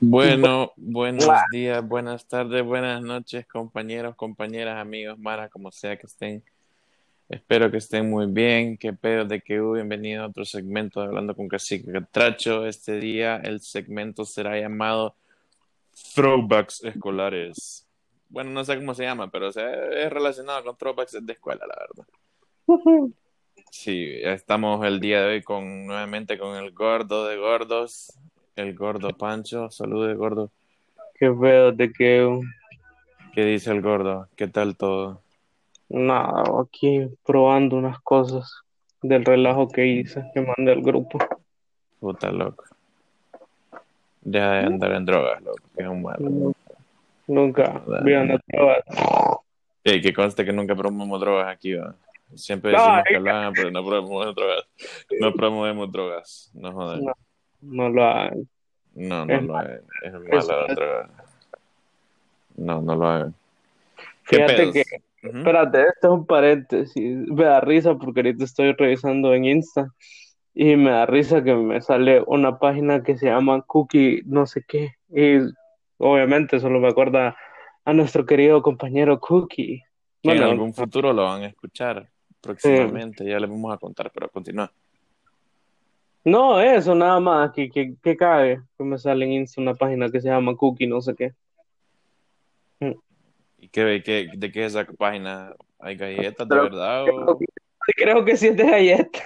Bueno, buenos días, buenas tardes, buenas noches, compañeros, compañeras, amigos, Mara, como sea que estén. Espero que estén muy bien. Qué pedo de que bienvenido a otro segmento de Hablando con Cacique Tracho. Este día el segmento será llamado Throwbacks Escolares. Bueno, no sé cómo se llama, pero es relacionado con throwbacks de escuela, la verdad. Sí, estamos el día de hoy con nuevamente con el gordo de gordos, el gordo Pancho. Saludos, gordo. Qué pedo de que ¿Qué dice el gordo? ¿Qué tal todo? Nada, aquí probando unas cosas del relajo que hice, que mandé al grupo. Puta loco. Deja de andar en drogas, loco, que es un malo. Nunca vi andar drogas. Que conste que nunca promovemos drogas aquí, ¿va? Siempre decimos que hablan, pero no promovemos drogas. No promovemos drogas, no joder. No, no lo hagan. No, no lo hagan. Es malo la droga. No, no lo hagan. Fíjate que Espérate, esto es un paréntesis. Me da risa porque ahorita estoy revisando en Insta y me da risa que me sale una página que se llama Cookie no sé qué. Y obviamente solo me acuerda a nuestro querido compañero Cookie. Que en algún futuro lo van a escuchar próximamente, ya les vamos a contar, pero continúa. No, eso nada más, que, que, que cae, que me sale en Insta una página que se llama Cookie no sé qué. ¿Y qué, de qué es esa página? ¿Hay galletas de verdad? O... Creo que sí es de galletas.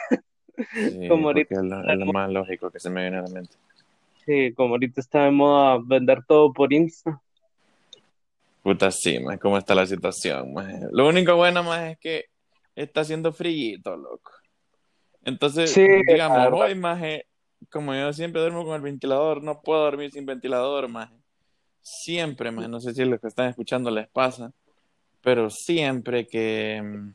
como ahorita es lo, más lógico que se me viene a la mente. Sí, como ahorita está de moda vender todo por Insta. Puta, sí, más cómo está la situación. Lo único bueno más es que está haciendo frío, loco. Entonces, digamos, hoy más como yo siempre duermo con el ventilador, no puedo dormir sin ventilador, más siempre, man, no sé si los que están escuchando les pasa, pero siempre que mm,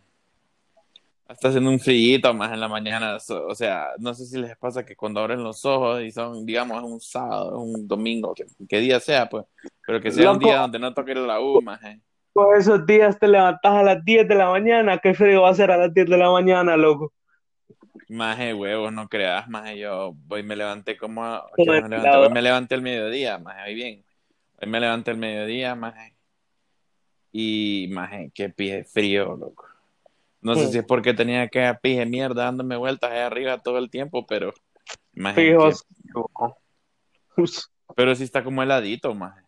está haciendo un frío más en la mañana, o sea, no sé si les pasa que cuando abren los ojos y son, digamos, un sábado, un domingo, que, día sea, pues, pero que sea un día donde no toque la U, más. Pues esos días te levantas a las 10 de la mañana, qué frío va a ser a las 10 de la mañana, loco. Maje, huevos, no creas, maje, yo voy, me levanté como, me, levanté, me levanté el mediodía, maje, ahí bien me levanté el mediodía, maje. Y, maje, qué pie frío, loco. No sé si es porque tenía que pije mierda dándome vueltas ahí arriba todo el tiempo, pero. Maje, Pero sí está como heladito, maje.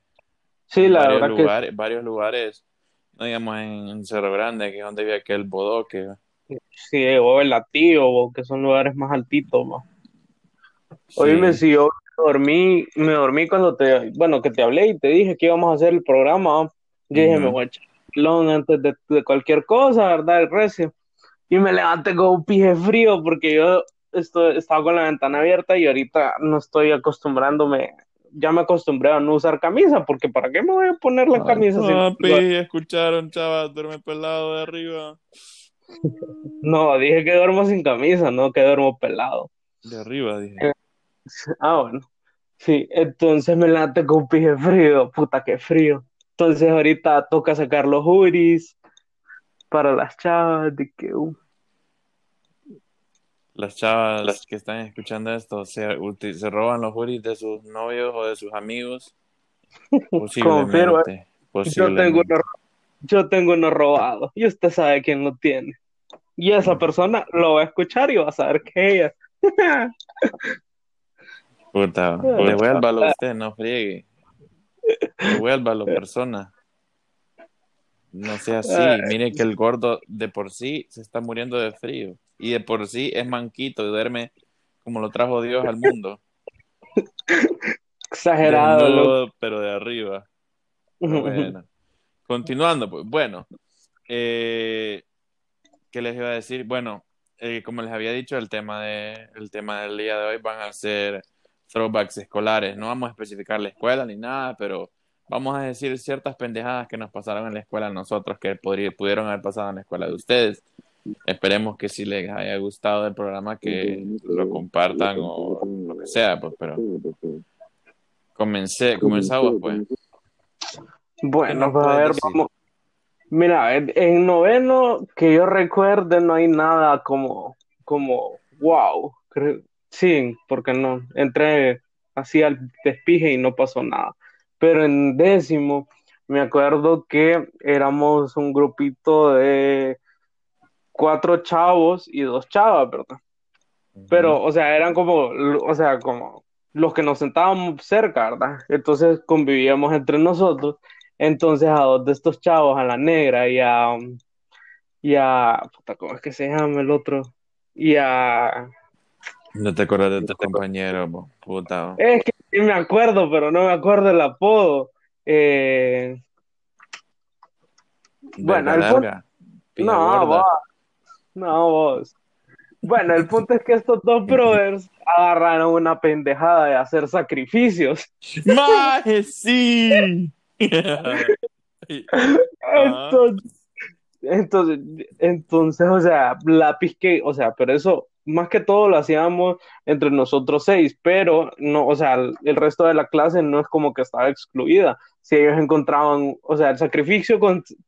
Sí, la varios verdad lugares, que... Varios lugares, no digamos en Cerro Grande, que es donde vive aquel bodoque. Sí, o el latío, que son lugares más altitos, más. Oíme, si yo dormí, me dormí cuando te, bueno, que te hablé y te dije que íbamos a hacer el programa. Yo dije, me voy a echar long antes de, cualquier cosa, ¿verdad? El recio. Y me levanté con un pije frío porque yo estoy, estaba con la ventana abierta y ahorita no estoy acostumbrándome, ya me acostumbré a no usar camisa, porque ¿para qué me voy a poner la camisa? No, escucharon, chaval, duerme pelado de arriba. no, dije que duermo sin camisa, no que duermo pelado. De arriba, dije. Ah, bueno. Sí, entonces me late con pije frío, puta que frío. Entonces ahorita toca sacar los juris para las chavas de que uh. Las chavas que están escuchando esto se, se roban los juris de sus novios o de sus amigos. Posiblemente. Yo tengo uno, yo tengo uno robado y usted sabe quién lo tiene. Y esa persona lo va a escuchar y va a saber que ella. Puta, devuélvalo usted, no friegue. Devuélvalo, persona. No sea así. Mire que el gordo de por sí se está muriendo de frío. Y de por sí es manquito y duerme como lo trajo Dios al mundo. Exagerado. pero de arriba. bueno. Continuando, pues. Bueno. Eh, ¿Qué les iba a decir? Bueno, eh, como les había dicho, el tema, de, el tema del día de hoy van a ser throwbacks escolares. No vamos a especificar la escuela ni nada, pero vamos a decir ciertas pendejadas que nos pasaron en la escuela a nosotros que pudieron haber pasado en la escuela de ustedes. Esperemos que si les haya gustado el programa, que lo compartan o lo que sea, pues, pero comencé, comenzamos pues. Bueno, pues a ver, vamos. Mira, en, noveno, que yo recuerde, no hay nada como, como, wow, sí, porque no, entré así al despije y no pasó nada. Pero en décimo, me acuerdo que éramos un grupito de cuatro chavos y dos chavas, ¿verdad? Pero, o sea, eran como, o sea, como los que nos sentábamos cerca, ¿verdad? Entonces convivíamos entre nosotros. Entonces a dos de estos chavos, a la negra y a, y a, puta, ¿cómo es que se llama el otro? Y a... No te acuerdas de tu compañero, puta. Es que sí me acuerdo, pero no me acuerdo el apodo. Eh... Bueno, el No, vos. No, vos. Bueno, el punto es que estos dos brothers agarraron una pendejada de hacer sacrificios. ¡Maje, sí! entonces, entonces, entonces, o sea, lápiz que, o sea, pero eso más que todo lo hacíamos entre nosotros seis, pero no, o sea, el, resto de la clase no es como que estaba excluida. Si ellos encontraban, o sea, el sacrificio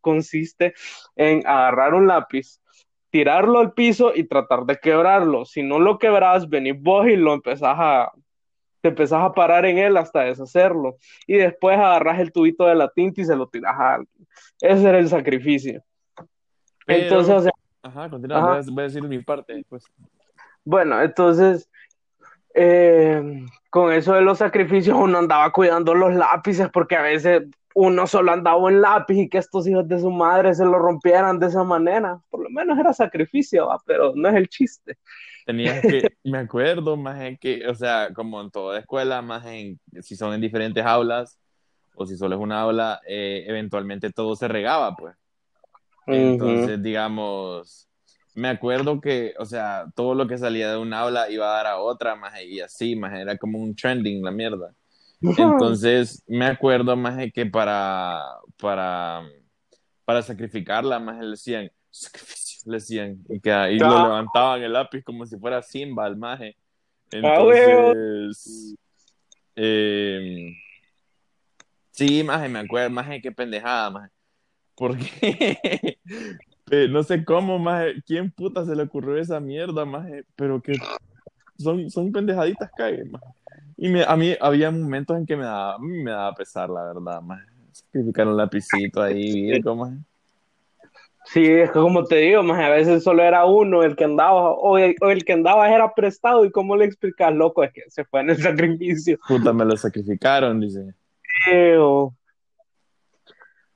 consiste en agarrar un lápiz, tirarlo al piso y tratar de quebrarlo. Si no lo quebras, venís vos y lo empezás a, te empezás a parar en él hasta deshacerlo. Y después agarras el tubito de la tinta y se lo tiras a alguien. Ese era el sacrificio. entonces, o sea. Ajá, continúa, voy a decir mi parte. Pues. Bueno, entonces, eh, con eso de los sacrificios, uno andaba cuidando los lápices porque a veces uno solo andaba en lápiz y que estos hijos de su madre se lo rompieran de esa manera. Por lo menos era sacrificio, pero no es el chiste. Tenías que, me acuerdo, más en que, o sea, como en toda escuela, más en, si son en diferentes aulas o si solo es una aula, eh, eventualmente todo se regaba, pues. Entonces, digamos, me acuerdo que, o sea, todo lo que salía de una aula iba a dar a otra, más y así, más era como un trending la mierda. Entonces, me acuerdo más de que para, para, para sacrificarla, más le decían, sacrificio, le decían, y, que, ahí lo levantaban el lápiz como si fuera Simba, el maje. Ah, Entonces, eh, sí, maje, me acuerdo, maje, qué pendejada, maje. Porque, no sé cómo, maje, quién puta se le ocurrió esa mierda, maje, pero que son, son pendejaditas que maje. Y me, a mí había momentos en que me daba, me daba pesar, la verdad, más sacrificar un lapicito ahí, ¿cómo es? Sí, es que como te digo, más a veces solo era uno el que andaba, o el, que andaba era prestado, y cómo le explicas, loco, es que se fue en el sacrificio. Puta, me lo sacrificaron, dice.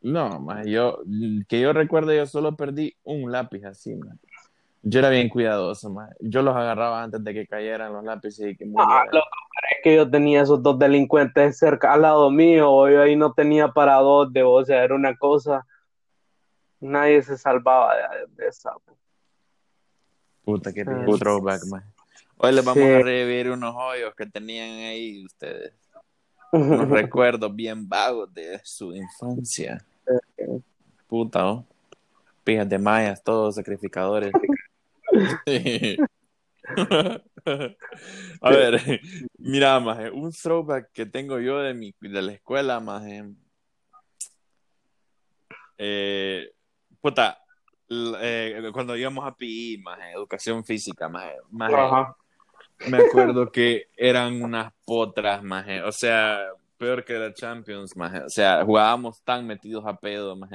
No, más yo, que yo recuerdo, yo solo perdí un lápiz así, man. Yo era bien cuidadoso, más. Yo los agarraba antes de que cayeran los lápices y que Ah, loco, es que yo tenía esos dos delincuentes cerca al lado mío, yo ahí no tenía para dos de o sea, era una cosa. Nadie se salvaba de, esa. Puta, que ah, throwback, man. Hoy les vamos a revivir unos hoyos que tenían ahí ustedes. Unos recuerdos bien vagos de su infancia. Puta, ¿no? Pijas de mayas, todos sacrificadores. A ver, mira, más un throwback que tengo yo de mi de la escuela, más eh, puta, eh, cuando íbamos a PI, más educación física, más me acuerdo que eran unas potras, más o sea, peor que la Champions, más o sea, jugábamos tan metidos a pedo, más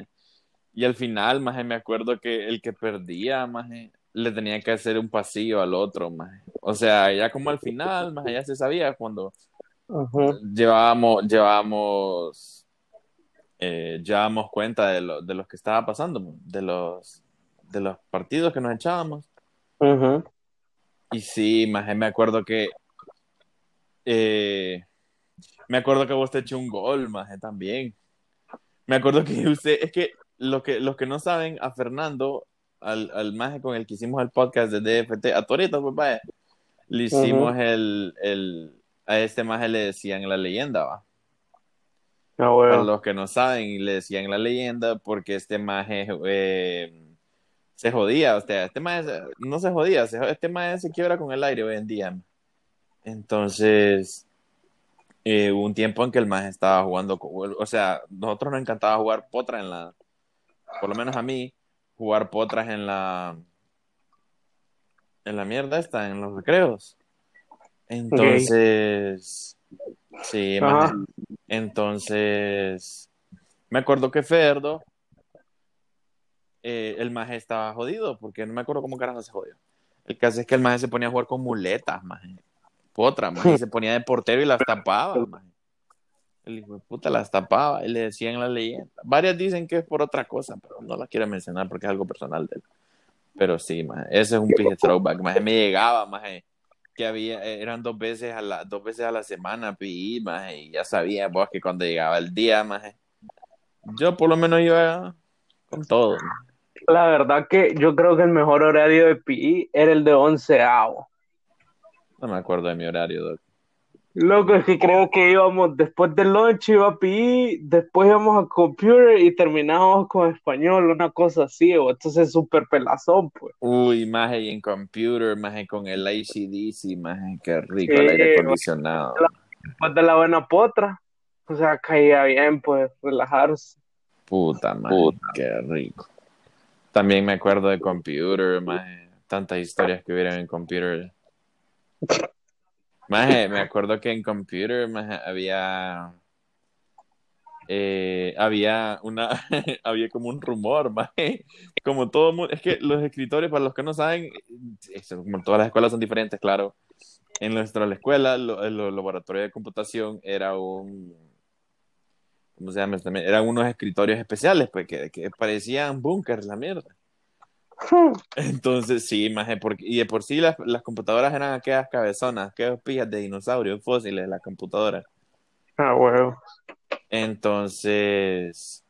y al final, más me acuerdo que el que perdía, más le tenía que hacer un pasillo al otro, más. O sea, ya como al final, más allá se sabía cuando llevábamos, llevábamos, eh, llevábamos cuenta de, lo, de los que estaba pasando, de los, de los partidos que nos echábamos. Y sí, más me acuerdo que eh, me acuerdo que vos te echó un gol, más también. Me acuerdo que usted, es que, lo que los que no saben, a Fernando al, al maje con el que hicimos el podcast de DFT, a Torito, pues vaya, le hicimos el, el, a este maje le decían la leyenda, va. Ah, Para los que no saben, le decían la leyenda porque este maje eh, se jodía, o sea, este maje no se jodía, este maje se quiebra con el aire hoy en día. Entonces, eh, hubo un tiempo en que el maje estaba jugando, o sea, nosotros nos encantaba jugar potra en la, por lo menos a mí, jugar potras en la en la mierda esta, en los recreos. Entonces, sí, entonces, me acuerdo que Ferdo, eh, el maje estaba jodido, porque no me acuerdo cómo carajo se jodió. El caso es que el maje se ponía a jugar con muletas, maje. Potra, maje, y se ponía de portero y las tapaba, maje. El hijo de puta las tapaba y le decían la leyenda. Varias dicen que es por otra cosa, pero no la quiero mencionar porque es algo personal de él. Pero sí, maje, ese es un pije throwback, maje. Me llegaba, maje, que había, eran dos veces a la, dos veces a la semana, pi, maje, y ya sabía vos que cuando llegaba el día, maje, yo por lo menos iba con todo. La verdad que yo creo que el mejor horario de PI era el de onceavo. No me acuerdo de mi horario, Doc. Loco, es que creo que íbamos después del lunch, iba a PI, después íbamos a computer y terminábamos con español, una cosa así, o entonces súper pelazón, pues. Uy, más en computer, más con el ACDC, más qué rico el aire acondicionado. Después de la buena potra, o sea, caía bien, pues, relajarse. Puta, madre, qué rico. También me acuerdo de computer, más tantas historias que hubieran en computer. Maje, me acuerdo que en Computer había eh, había una había como un rumor, maje, como todo mundo, es que los escritores, para los que no saben, como todas las escuelas son diferentes, claro. En nuestra escuela, el laboratorio de computación era un ¿cómo se llama? Eran unos escritorios especiales, pues, que, que parecían bunkers, la mierda. Entonces, sí, más porque, y de por sí las, las computadoras eran aquellas cabezonas, aquellos pijas de dinosaurios fósiles de la computadora. Ah, bueno. Entonces,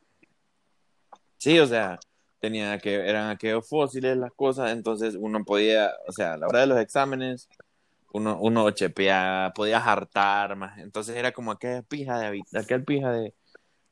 sí, o sea, tenía que, eran aquellos fósiles las cosas, entonces uno podía, o sea, a la hora de los exámenes, uno, uno chepea, podía hartar, más, entonces era como aquella pija de, aquel pija de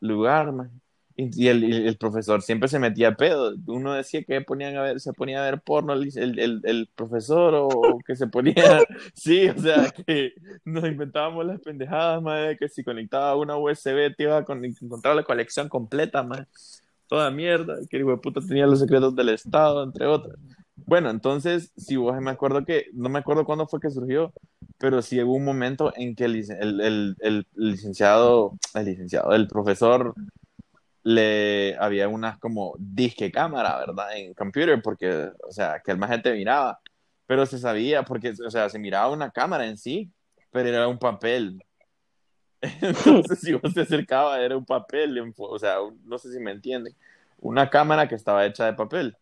lugar, más. Y el, el, profesor siempre se metía a pedo. Uno decía que ponían a ver, se ponía a ver porno el, el, el profesor o que se ponía. Sí, o sea, que nos inventábamos las pendejadas, más que si conectaba una USB te iba a encontrar la colección completa, más toda mierda. Que el puta tenía los secretos del Estado, entre otras. Bueno, entonces, si vos me acuerdo que, no me acuerdo cuándo fue que surgió, pero sí hubo un momento en que el, el, el licenciado, el licenciado, el profesor le había unas como disque cámara, ¿verdad? En computer, porque, o sea, que el más gente miraba, pero se sabía, porque, o sea, se miraba una cámara en sí, pero era un papel. Entonces, si vos te acercabas, era un papel, o sea, no sé si me entienden, una cámara que estaba hecha de papel.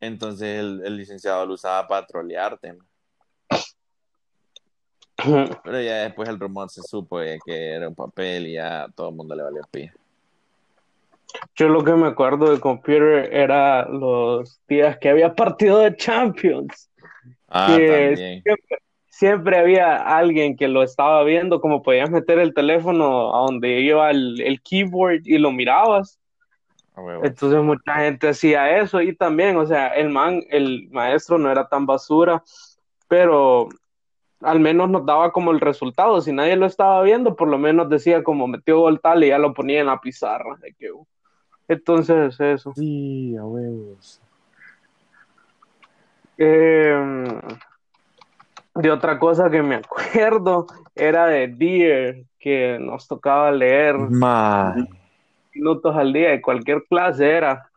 Entonces, el, licenciado lo usaba para trolearte. Pero ya después el rumor se supo que era un papel y ya todo el mundo le valió pie. Yo lo que me acuerdo de Computer era los días que había partido de Champions. Ah, también. Siempre, había alguien que lo estaba viendo, como podías meter el teléfono a donde iba el, keyboard y lo mirabas. Entonces mucha gente hacía eso y también, o sea, el man, el maestro no era tan basura, pero al menos nos daba como el resultado. Si nadie lo estaba viendo, por lo menos decía como metió gol tal y ya lo ponía en la pizarra. De que, entonces, eso. Sí, a huevos. Em, de otra cosa que me acuerdo era de Deer, que nos tocaba leer minutos al día, de cualquier clase era.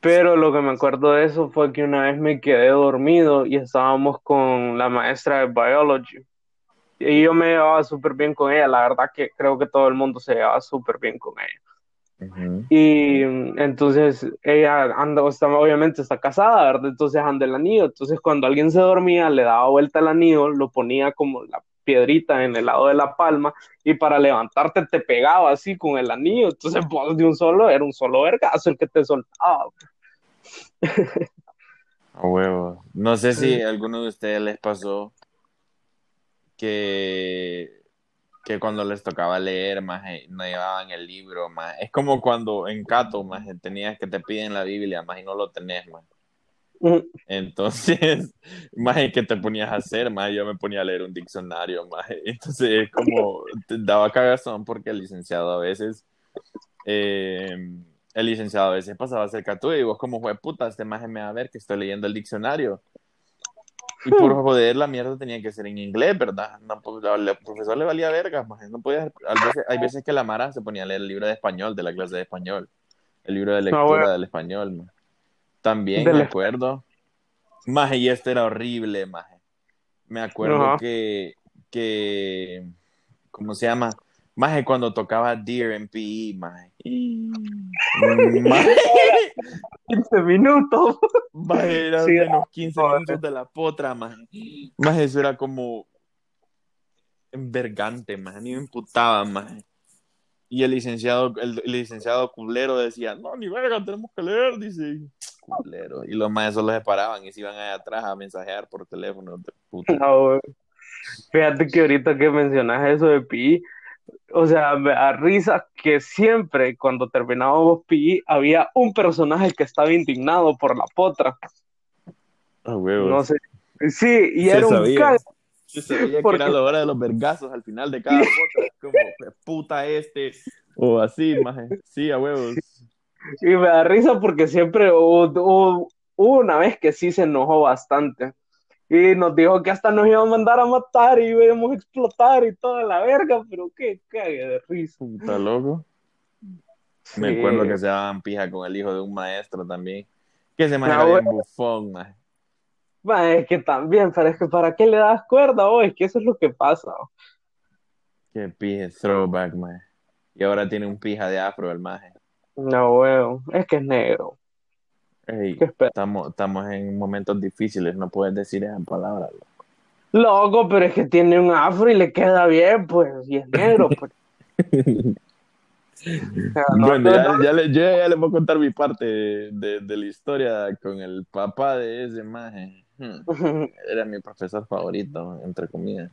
Pero lo que me acuerdo de eso fue que una vez me quedé dormido y estábamos con la maestra de biology. Y yo me llevaba súper bien con ella, la verdad que creo que todo el mundo se llevaba súper bien con ella. Y entonces ella anda, obviamente está casada, ¿verdad? Entonces anda el anillo. Entonces cuando alguien se dormía, le daba vuelta al anillo, lo ponía como la piedrita en el lado de la palma y para levantarte te pegaba así con el anillo. Entonces vos de un solo, era un solo vergazo el que te soltaba. A huevo. No sé si a alguno de ustedes les pasó que que cuando les tocaba leer, más no llevaban el libro, más. Es como cuando en Cato, más tenías que te piden la Biblia, más y no lo tenés, más. Entonces, más que te ponías a hacer, más yo me ponía a leer un diccionario, más entonces es como te daba cagazón porque el licenciado a veces eh, el licenciado a veces pasaba cerca tuyo y vos como fue puta, este más me va a ver que estoy leyendo el diccionario Y por joder, la mierda tenía que ser en inglés, ¿verdad? No, pues, al profesor le valía verga, no podía, hay veces que la Mara se ponía a leer el libro de español, de la clase de español, el libro de ah, lectura del español. También me acuerdo. Maje, y este era horrible, maje. Me acuerdo que, que, ¿cómo se llama? Maje, cuando tocaba Deer en PE, maje. 15 minutos. Maje, eran menos 15 minutos de la potra, maje. Maje, eso era como envergante, maje. Ni me imputaba, maje. Y el licenciado, el, licenciado culero decía, no, ni verga, tenemos que leer, dice. Culero. Y los maestros los separaban y se iban allá atrás a mensajear por teléfono. No, Fíjate que ahorita que mencionas eso de PI, o sea, me da risa que siempre cuando terminábamos PI había un personaje que estaba indignado por la potra. Ah, huevos. No sé. Sí, y era un sabía. Se sabía que era la hora de los vergazos al final de cada potra. Como, puta este. O así, maje. Sí, a huevos. Y me da risa porque siempre hubo, una vez que sí se enojó bastante y nos dijo que hasta nos iba a mandar a matar y íbamos a explotar y toda la verga, pero qué cague de risa. Está loco. Me acuerdo que se daban pija con el hijo de un maestro también. Que se manejaba en bufón, man. es que también, pero es que ¿para qué le das cuerda hoy? Es que eso es lo que pasa. Qué pija, throwback, man. Y ahora tiene un pija de afro el maje. No, weón, es que es negro estamos, estamos en momentos difíciles, no puedes decir esa palabra. Loco. pero es que tiene un afro y le queda bien, pues, y es negro, pues. bueno, ya, le, yo ya le voy a contar mi parte de, la historia con el papá de ese maje. Hmm. Era mi profesor favorito, entre comillas.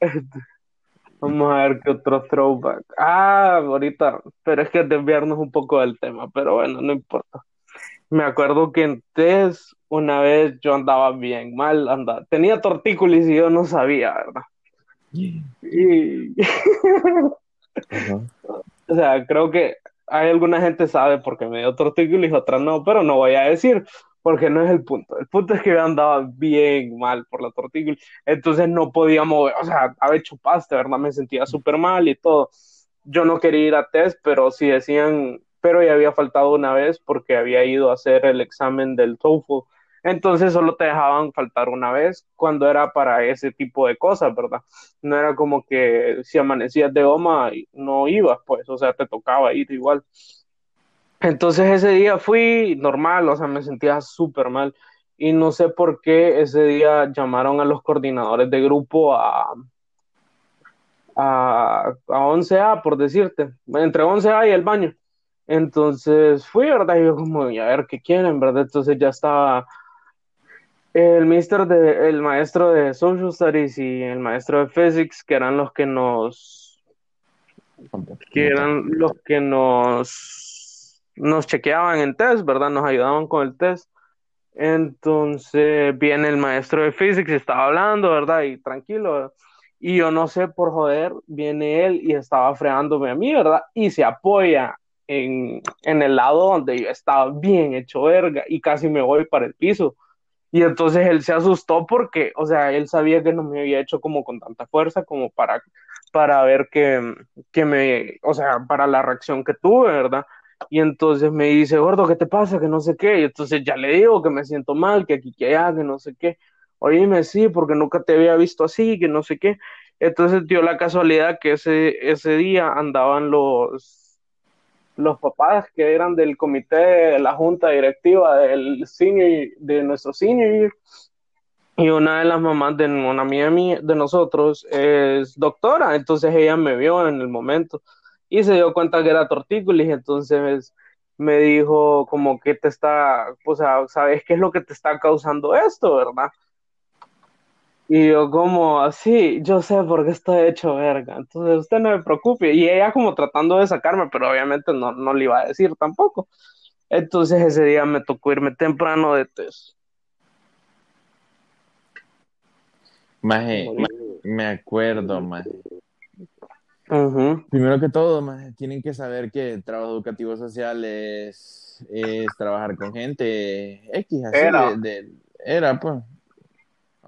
Vamos a ver qué otro throwback. Ah, ahorita, pero es que desviarnos un poco del tema, pero bueno, no importa. Me acuerdo que en test una vez yo andaba bien mal, andaba, tenía tortícolis y yo no sabía, ¿verdad? Y... o sea, creo que hay alguna gente sabe porque me dio tortícolis, otra no, pero no voy a decir porque no es el punto. El punto es que yo andaba bien mal por la tortícolis, entonces no podía mover, o sea, había hecho paste, ¿verdad? Me sentía súper mal y todo. Yo no quería ir a test, pero si decían pero ya había faltado una vez porque había ido a hacer el examen del TOEFL. Entonces solo te dejaban faltar una vez cuando era para ese tipo de cosas, ¿verdad? No era como que si amanecías de goma no ibas, pues, o sea, te tocaba ir igual. Entonces ese día fui normal, o sea, me sentía súper mal y no sé por qué ese día llamaron a los coordinadores de grupo a, a, a 11A, por decirte, entre 11A y el baño. Entonces fui, ¿verdad? Y yo como, a ver qué quieren, ¿verdad? Entonces ya estaba el mister de, el maestro de Social Studies y el maestro de Physics, que eran los que nos, que eran los que nos, nos chequeaban en test, ¿verdad? Nos ayudaban con el test. Entonces viene el maestro de Physics y estaba hablando, ¿verdad? Y tranquilo, Y yo no sé, por joder, viene él y estaba fregándome a mí, ¿verdad? Y se apoya en, el lado donde yo estaba bien hecho verga y casi me voy para el piso. Y entonces él se asustó porque, o sea, él sabía que no me había hecho como con tanta fuerza como para, para ver que, que me, o sea, para la reacción que tuve, ¿verdad? Y entonces me dice, gordo, ¿qué te pasa? Que no sé qué. Y entonces ya le digo que me siento mal, que aquí, que allá, que no sé qué. Oíme, sí, porque nunca te había visto así, que no sé qué. Entonces dio la casualidad que ese, ese día andaban los, los papás que eran del comité de la junta directiva del senior, de nuestro senior y una de las mamás de una amiga de nosotros es doctora, entonces ella me vio en el momento y se dio cuenta que era tortícolis, entonces me dijo como que te está, o sea, ¿sabes qué es lo que te está causando esto, verdad? Y yo como, así, yo sé por qué estoy hecho verga, entonces usted no me preocupe. Y ella como tratando de sacarme, pero obviamente no, no le iba a decir tampoco. Entonces ese día me tocó irme temprano de test. Maje, me acuerdo, maje. Primero que todo, maje, tienen que saber que el trabajo educativo social es, trabajar con gente X, así era. De, era, pues,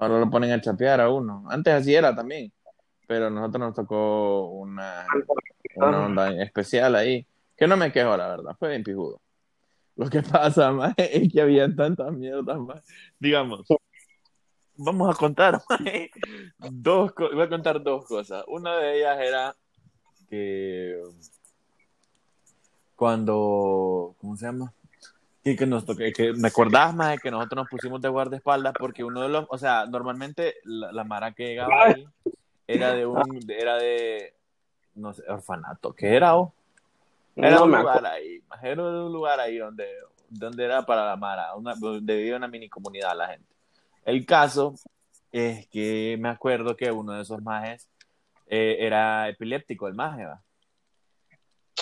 Ahora lo ponen a chapear a uno. Antes así era también, pero a nosotros nos tocó una, una onda especial ahí, que no me quejo, la verdad, fue bien pijudo. Lo que pasa, más es que había tantas mierdas, más. Digamos, vamos a contar, dos, voy a contar dos cosas. Una de ellas era que cuando, ¿cómo se llama? Y que nos toque, que me acordás más de que nosotros nos pusimos de guardaespaldas porque uno de los, o sea, normalmente la, la mara que llegaba ahí era de un, era de, no sé, orfanato, ¿qué era? Oh? Era un lugar ahí, era un lugar ahí donde, donde era para la mara, una, donde vivía una mini comunidad la gente. El caso es que me acuerdo que uno de esos majes eh, era epiléptico, el maje, ¿va?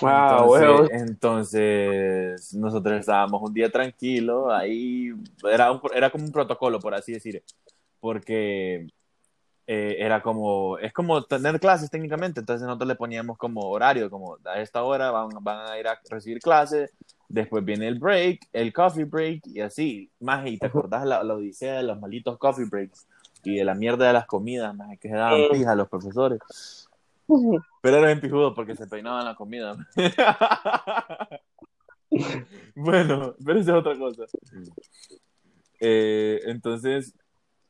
Ah, entonces, entonces, nosotros estábamos un día tranquilo, ahí era, un, era como un protocolo, por así decir, porque eh, era como, es como tener clases técnicamente, entonces nosotros le poníamos como horario, como a esta hora van, van a ir a recibir clases, después viene el break, el coffee break y así, más y te acordás la, la odisea de los malitos coffee breaks y de la mierda de las comidas, más que se daban pija a los profesores. Pero era bien pijudo porque se peinaban la comida. bueno, pero esa es otra cosa. Eh, entonces,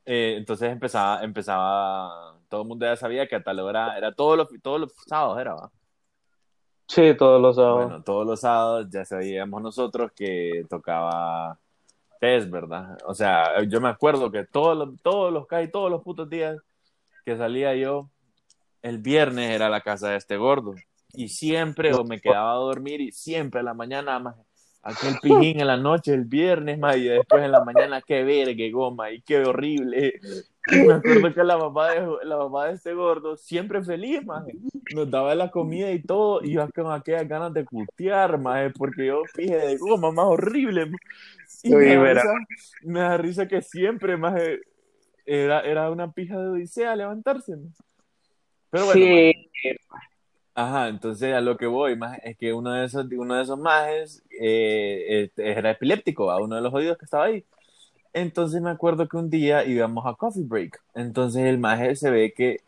eh, entonces empezaba, empezaba, todo el mundo ya sabía que a tal hora era todos los, todos los sábados, era, ¿va? Sí, todos los sábados. Bueno, todos los sábados ya sabíamos nosotros que tocaba test, ¿verdad? O sea, yo me acuerdo que todos los, todos los, casi todos los putos días que salía yo, el viernes era la casa de este gordo. Y siempre o me quedaba a dormir y siempre a la mañana más aquel pijín en la noche, el viernes más y después en la mañana qué verga, goma y qué horrible. Y me acuerdo que la mamá de, la mamá de este gordo siempre feliz, más nos daba la comida y todo y yo con aquellas ganas de putear, más porque yo fije de goma más horrible. Y me, da risa, me da risa que siempre más era, era una pija de odisea levantarse. Pero bueno. Sí. ajá, entonces a lo que voy más es que uno de esos, uno de esos majes eh, este, era epiléptico, a uno de los oídos que estaba ahí. Entonces me acuerdo que un día íbamos a coffee break. Entonces el maje se ve que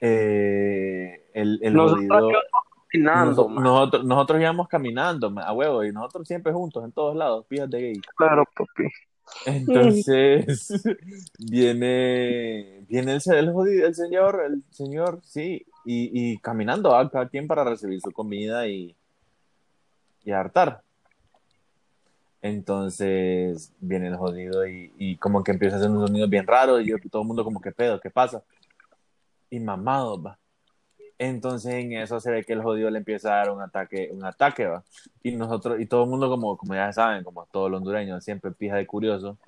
eh, el, el nosotros, nosotros, nosotros, nosotros, íbamos caminando a huevo y nosotros siempre juntos en todos lados, fíjate gay. Claro, papi. Entonces viene, viene el, señor, el señor, sí, y, y caminando a cada quien para recibir su comida y, y hartar. Entonces viene el jodido y, y, como que empieza a hacer un sonido bien raro y yo, todo el mundo como que pedo, ¿qué pasa? Y mamado, va. Entonces en eso se ve que el jodido le empieza a dar un ataque, un ataque, va. Y nosotros, y todo el mundo como, como ya saben, como todos los hondureños, siempre pija de curioso.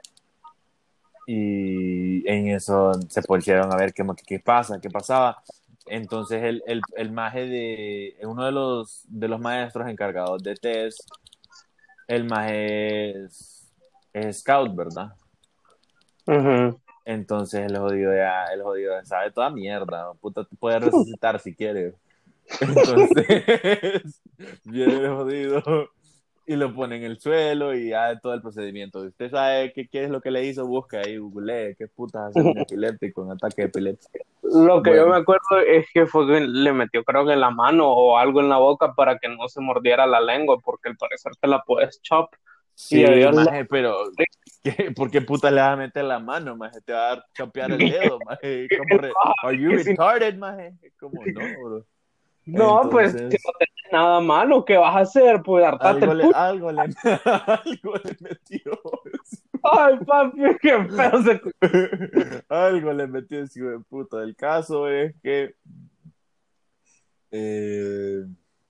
Y en eso se pusieron a ver qué, qué pasa, qué pasaba. Entonces el, el, el maje de, uno de los, de los maestros encargados de test, el maje es, es scout, ¿verdad? Uh entonces el jodido ya, el jodido ya sabe toda mierda. Puta, puede resucitar si quiere. Entonces viene el jodido y lo pone en el suelo y hace todo el procedimiento. Usted sabe qué, qué es lo que le hizo, busca ahí, google qué puta hace un epiléptico, un ataque epiléptico. Lo que yo me acuerdo es que fue que le metió creo que la mano o algo en la boca para que no se mordiera la lengua, porque al parecer te la puedes chop. Sí, pero ¿por qué puta le vas a meter la mano, maje? Te va a chopear el dedo, maje. ¿Cómo re... Are you retarded, maje? ¿Cómo no, bro? No, pues si no tenés nada malo, ¿qué vas a hacer? Pues hartarte algo, le, algo, le, algo le metió. Ay, papi, qué feo se... algo le metió ese hijo de puta. El caso es que... Eh,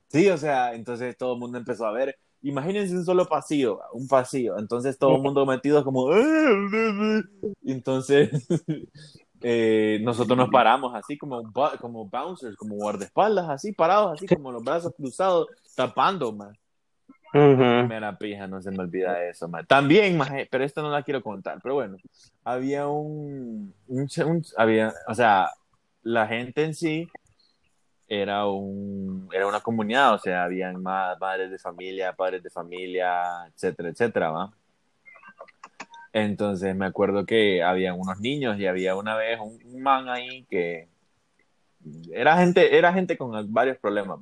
sí, o sea, entonces todo el mundo empezó a ver imagínense un solo pasillo, un pasillo, entonces todo el mundo metido como... Entonces, eh, nosotros nos paramos así como, como bouncers, como guardaespaldas, así parados, así como los brazos cruzados, tapando, más. Me la pija, no se me olvida eso, man. También, pero esta no la quiero contar, pero bueno, había un, un, había, o sea, la gente en sí era, un, era una comunidad, o sea, habían más madres de familia, padres de familia, etcétera, etcétera, ¿va? Entonces me acuerdo que había unos niños y había una vez un, man ahí que era gente, era gente con varios problemas.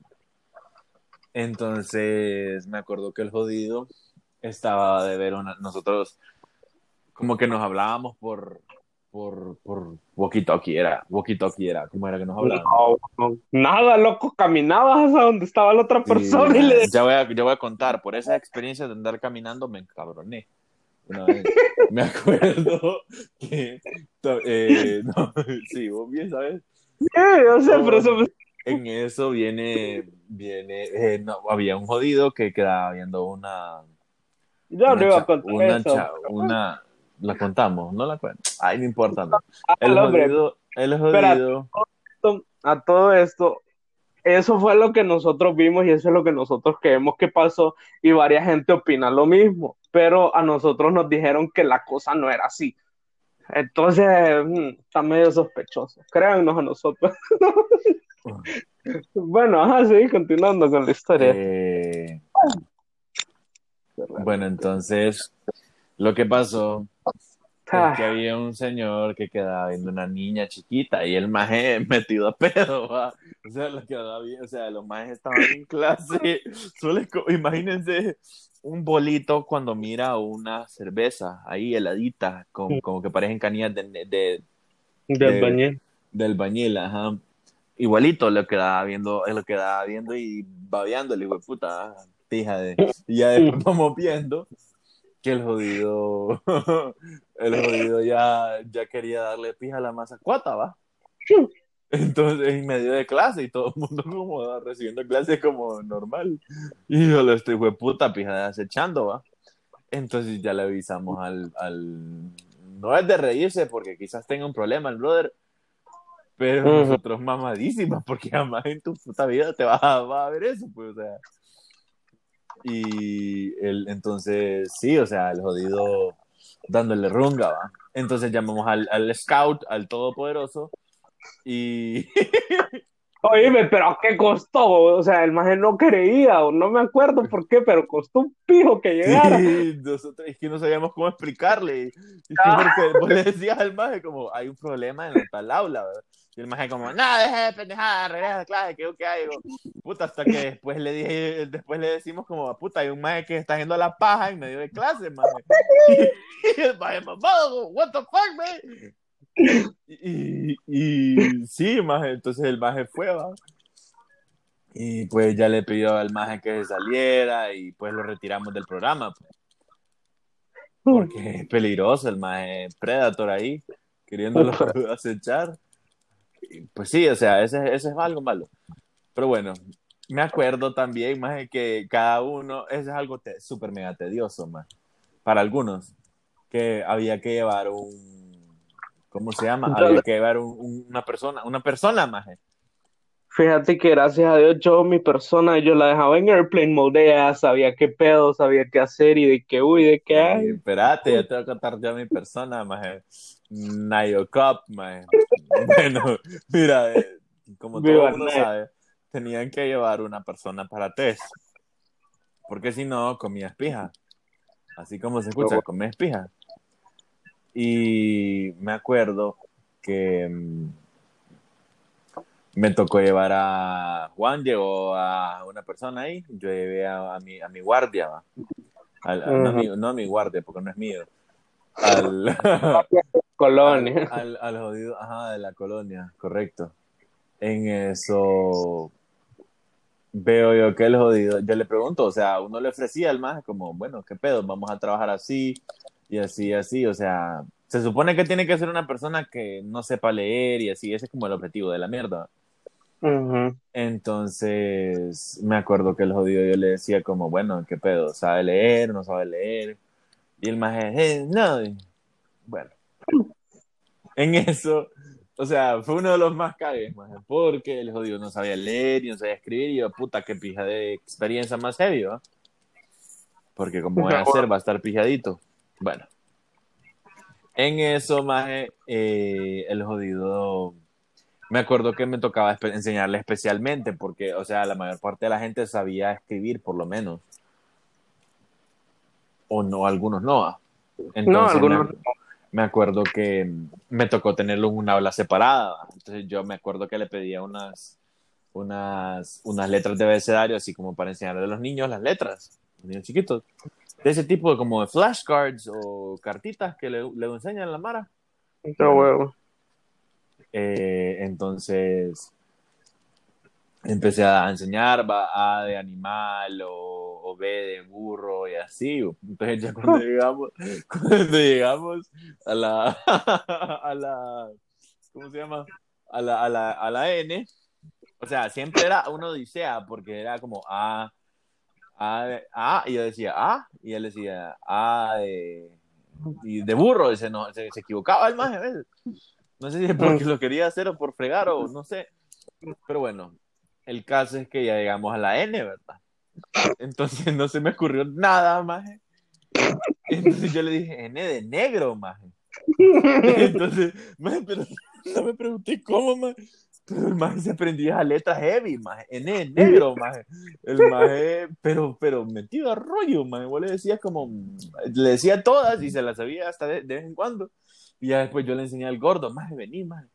Entonces me acuerdo que el jodido estaba de ver una, nosotros como que nos hablábamos por, por, por walkie-talkie, era, walkie-talkie era, ¿cómo era que nos hablábamos? nada, loco, caminabas a donde estaba la otra persona y le... Ya voy, a, ya voy a contar, por esa experiencia de andar caminando me encabroné. Una vez me acuerdo que, eh, no, sí, vos bien sabes. Sí, o sea, pero eso... En eso viene, viene, eh, no, había un jodido que quedaba viendo una... Yo no iba a contar una, eso. una, la contamos, no la cuento. Ay, no importa. No. Ah, El hombre. jodido, el jodido. a todo esto, eso fue lo que nosotros vimos y eso es lo que nosotros creemos que pasó y varias gente opina lo mismo, pero a nosotros nos dijeron que la cosa no era así. Entonces, mm, está medio sospechoso. Créannos a nosotros. bueno, ajá, sí, continuando con la historia. Eh, bueno, entonces, lo que pasó Ah. Es que había un señor que quedaba viendo una niña chiquita y el maje metido a pedo, ¿va? O sea, lo quedaba bien, o sea, los majes estaban en clase, solo imagínense un bolito cuando mira una cerveza ahí heladita, con, como que parecen canillas de, de- Del de- bañil. del bañil, ajá. Igualito lo quedaba viendo, lo quedaba viendo y babeando, le digo, puta, ah, pija de. Y ya después vamos viendo que el jodido, el jodido ya, ya quería darle pija a la mazacuata, ¿va? Entonces, en medio de clase y todo el mundo como recibiendo clase como normal. Y yo lo estoy, fue puta pija acechando, ¿va? Entonces ya le avisamos al, al... No es de reírse porque quizás tenga un problema el brother, pero nosotros mamadísimas porque jamás en tu puta vida te vas a, vas a ver eso, pues, o sea. Y el, entonces, sí, o sea, el jodido dándole runga, ¿va? Entonces llamamos al, al scout, al todopoderoso, y Oíme, pero ¿a qué costó? O sea, el maje no creía, o no me acuerdo por qué, pero costó un pijo que llegara. Sí, nosotros es que no sabíamos cómo explicarle. Y sí, porque vos le decías al maje como, hay un problema en tal aula, ¿verdad? Y el maje como, no, deje de pendejada, regresa a clase, que que hay. Digo, puta, hasta que después le dije, después le decimos como, puta, hay un maje que está haciendo la paja en medio de clase, maje. Y, el maje, mamado, what the fuck, man. Y, y sí, maje, entonces el maje fue, va. Y pues ya le pidió al maje que se saliera y pues lo retiramos del programa. pues. Porque es peligroso el maje Predator ahí, queriéndolo acechar. Pues sí, o sea, ese, ese es algo malo. Pero bueno, me acuerdo también, más que cada uno, ese es algo súper mega tedioso, más. Para algunos, que había que llevar un, ¿cómo se llama? Había que llevar un- un- una persona, una persona, más. Fíjate que gracias a Dios yo, mi persona, yo la dejaba en airplane mode, ya sabía qué pedo, sabía qué hacer y de qué uy, de qué hay. Espérate, yo te voy a contar yo mi persona, más. Nayo Cup, más. Bueno, mira, eh, como todo el mundo sabe, tenían que llevar una persona para test. Porque si no, comías pija. Así como se escucha, comías pija. Y me acuerdo que mm, me tocó llevar a Juan, llegó a una persona ahí, yo llevé a, a mi, a mi guardia, no, a mi, no a mi guardia, porque no es mío. Al, Colonia. al, al jodido, ajá, de la colonia, correcto. En eso veo yo que el jodido, yo le pregunto, o sea, uno le ofrecía al más como, bueno, ¿qué pedo? Vamos a trabajar así y así, así, o sea, se supone que tiene que ser una persona que no sepa leer y así, ese es como el objetivo de la mierda. Entonces, me acuerdo que el jodido yo le decía como, bueno, ¿qué pedo? ¿Sabe leer? ¿No sabe leer? Y el más, eh, no. Bueno, en eso, o sea, fue uno de los más cagues, maje, porque el jodido no sabía leer y no sabía escribir y yo, puta, qué pija de experiencia más ¿va? Porque como voy a hacer, va a estar pijadito. Bueno, en eso, maje, eh, el jodido, me acuerdo que me tocaba enseñarle especialmente, porque, o sea, la mayor parte de la gente sabía escribir, por lo menos. O no, algunos no. ¿va? no, algunos me, acuerdo que me tocó tenerlo en una aula separada. Entonces yo me acuerdo que le pedía unas, unas, unas letras de abecedario, así como para enseñarle a los niños las letras, los niños chiquitos. De ese tipo de como flashcards o cartitas que le, le enseñan a la Mara. huevo. Eh, entonces empecé a enseñar va A de animal o, o, B de burro y así. Entonces ya cuando llegamos, cuando llegamos a la, a la, ¿cómo se llama? A la, a la, a la N, o sea, siempre era una odisea porque era como A, A, A, y yo decía A, y él decía A de, y de burro, se, no, se, equivocaba el más No sé si es porque lo quería hacer o por fregar o no sé. Pero bueno, el caso es que ya llegamos a la N, ¿verdad? Entonces no se me ocurrió nada más. Entonces yo le dije, N de negro, más. Entonces, pero no me pregunté cómo, más. Pero el maje se aprendía a letras heavy, maje. N de negro, maje. El maje, pero, pero metido a rollo, maje. Vos le decías como, le decía todas y se las sabía hasta de, vez en cuando. Y ya después yo le enseñé al gordo, maje, vení, maje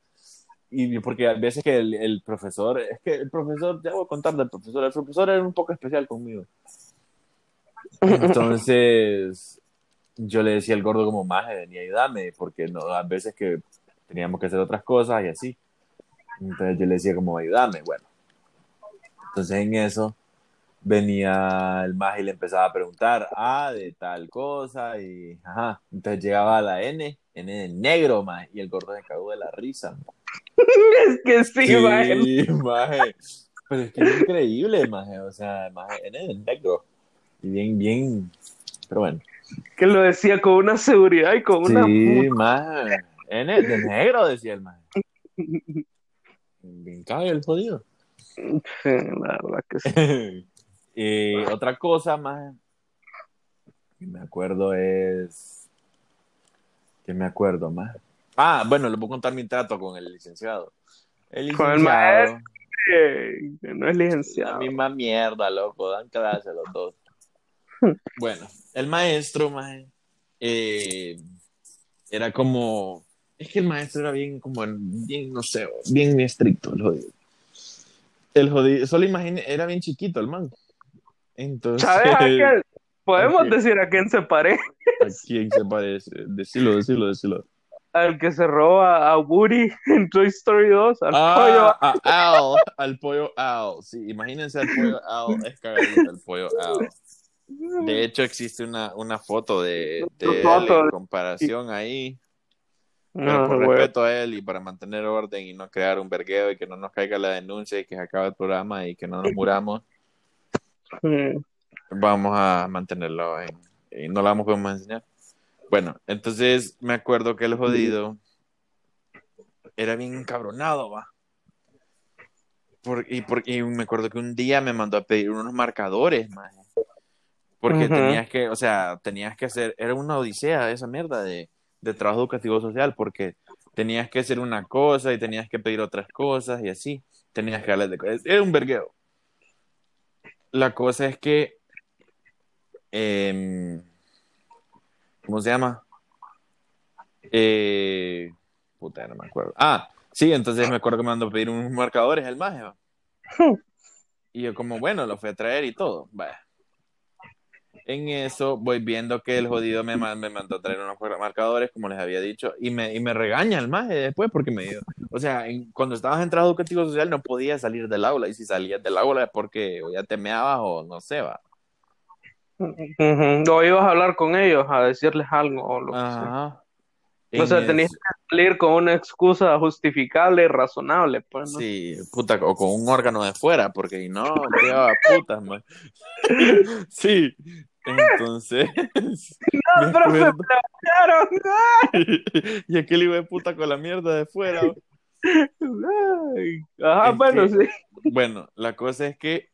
y porque a veces que el, el, profesor, es que el profesor, ya voy a contar del profesor, el profesor era un poco especial conmigo. Entonces, yo le decía al gordo como, maje, venía a ayudarme, porque no, a veces que teníamos que hacer otras cosas y así. Entonces yo le decía como, ayudarme, bueno. Entonces en eso venía el maje y le empezaba a preguntar, ah, de tal cosa, y ajá. Entonces llegaba a la N, N de negro, maje, y el gordo se cagó de la risa. es que sí, sí maje. Pero es que es increíble, maje. O sea, maje, N de negro. Y bien, bien. Pero bueno. Que lo decía con una seguridad y con una. Sí, maje. N de negro, decía el maje. Bien cabe el jodido. Sí, la verdad que sí. y otra cosa más que me acuerdo es. Que me acuerdo más Ah, bueno, le a contar mi trato con el licenciado. El licenciado. Con el maestro, que no es licenciado. La misma mierda, loco, dan clase los dos. bueno, el maestro, maestro, eh, era como. Es que el maestro era bien, como, bien, no sé, bien estricto, el jodido. El jodido, solo imagine, era bien chiquito el man. Entonces. ¿Sabes a quién? Podemos decir a quién se parece. ¿A quién se parece? Decilo, decilo, decilo al que se roba a Woody en Toy Story 2, al ah, pollo a Al, al pollo Al. Sí, imagínense al pollo Al, es cagadito el pollo Al. De hecho, existe una, una foto de, de él en comparación ahí. Pero por respeto a él y para mantener orden y no crear un vergueo y que no nos caiga la denuncia y que se acabe el programa y que no nos muramos, vamos a mantenerlo ahí. Y no la vamos a enseñar. Bueno, entonces me acuerdo que el jodido era bien encabronado, va. y, por, me acuerdo que un día me mandó a pedir unos marcadores. Porque tenías que, o sea, tenías que hacer, era una odisea esa mierda de, de trabajo educativo social, porque tenías que hacer una cosa y tenías que pedir otras cosas y así. Tenías que darle de Era un vergueo. La cosa es que eh, ¿Cómo se llama? Eh, puta, no me acuerdo. Ah, sí, entonces me acuerdo que me mandó a pedir unos marcadores el maje. Y yo como, bueno, lo fui a traer y todo. Vaya. En eso voy viendo que el jodido me, me mandó a traer unos marcadores, como les había dicho, y me, y me regaña el maje después porque me dio. O sea, cuando estabas en trabajo educativo social no podías salir del aula, y si salías del aula es porque ya te meabas o no sé, va. O ibas a hablar con ellos, a decirles algo o lo O sea, tenías que salir con una excusa justificable y razonable, pues, Sí, puta, o con un órgano de fuera, porque no, quedaba putas, man. sí, entonces. No, pero se Y aquel iba de puta con la mierda de fuera. Ajá, bueno, sí. Bueno, la cosa es que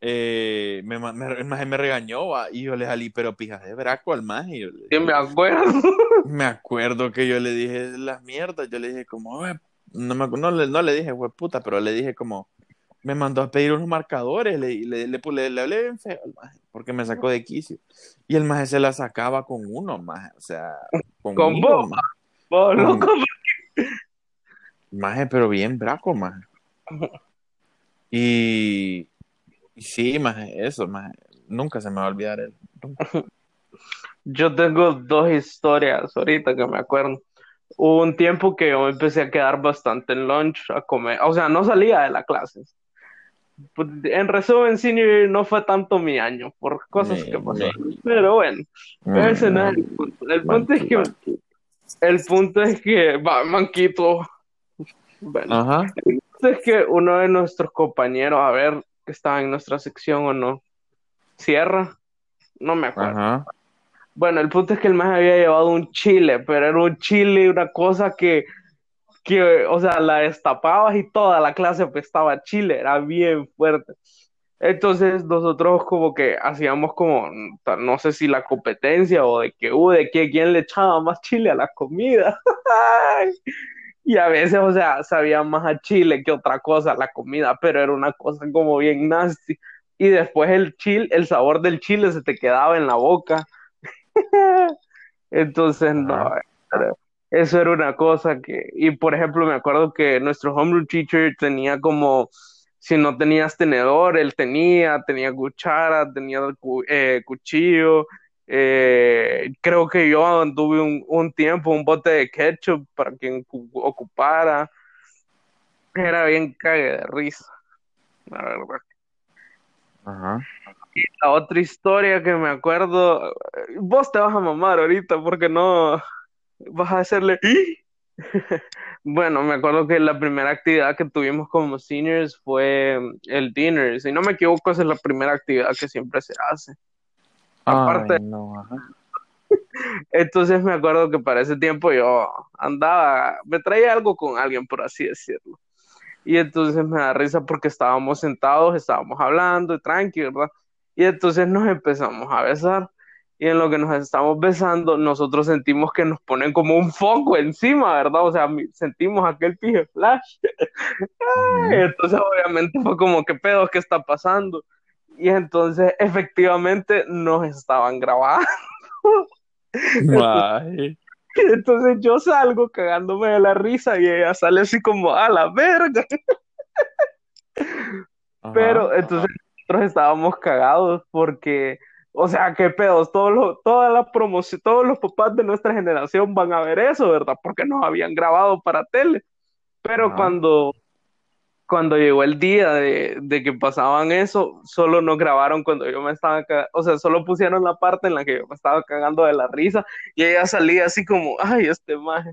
eh, me, me, me, regañó y yo le salí, pero pijas de braco al más. Y me acuerdo. Me acuerdo que yo le dije las mierdas, yo le dije como, no, me, no, le, no le dije, puta, pero le dije como, me mandó a pedir unos marcadores, le, le, le, le, hablé bien feo al maje, porque me sacó de quicio. Y el maje se la sacaba con uno, maje, o sea, con vos, vos, loco. Maje, pero bien braco, maje. Y sí, maje, eso, maje, nunca se me va a olvidar él. Yo tengo dos historias ahorita que me acuerdo. Hubo un tiempo que yo empecé a quedar bastante en lunch a comer, o sea, no salía de la clase. Pues, en resumen, senior no fue tanto mi año por cosas que pasaron. Pero bueno, ese no es el punto. El punto es que el punto es que va, manquito. Bueno, el punto es que uno de nuestros compañeros, a ver, que estaba en nuestra sección o no, cierra, no me acuerdo. Bueno, el punto es que el más había llevado un chile, pero era un chile, una cosa que que, o sea, la destapabas y toda la clase pues estaba chile, era bien fuerte. Entonces nosotros como que hacíamos como, no sé si la competencia o de que, uh, de que quién le echaba más chile a la comida. y a veces, o sea, sabía más a chile que otra cosa la comida, pero era una cosa como bien nasty. Y después el chile, el sabor del chile se te quedaba en la boca. Entonces, no, eso era una cosa que, y por ejemplo, me acuerdo que nuestro homebrew teacher tenía como, si no tenías tenedor, él tenía, tenía cuchara, tenía eh, cuchillo. Eh, creo que yo tuve un, un, tiempo un bote de ketchup para quien ocupara. Era bien cague de risa, la verdad. Ajá. Y la otra historia que me acuerdo, vos te vas a mamar ahorita porque no, vas a hacerle... bueno, me acuerdo que la primera actividad que tuvimos como seniors fue el dinner. Si no me equivoco, esa es la primera actividad que siempre se hace. Aparte... Entonces me acuerdo que para ese tiempo yo andaba, me traía algo con alguien, por así decirlo. Y entonces me da risa porque estábamos sentados, estábamos hablando, tranquilo, ¿verdad? Y entonces nos empezamos a besar y en lo que nos estamos besando, nosotros sentimos que nos ponen como un foco encima, ¿verdad? O sea, sentimos aquel pije flash. entonces, obviamente, fue como, ¿qué pedo? ¿Qué está pasando? Y entonces, efectivamente, nos estaban grabando. entonces, yo salgo cagándome de la risa y ella sale así como, a la verga. Pero entonces nosotros estábamos cagados porque o sea, qué pedos, todos toda la promoción, todos los papás de nuestra generación van a ver eso, ¿verdad? Porque nos habían grabado para tele. Pero cuando, cuando llegó el día de, que pasaban eso, solo nos grabaron cuando yo me estaba, o sea, solo pusieron la parte en la que yo me estaba cagando de la risa y ella salía así como, ay, este maje.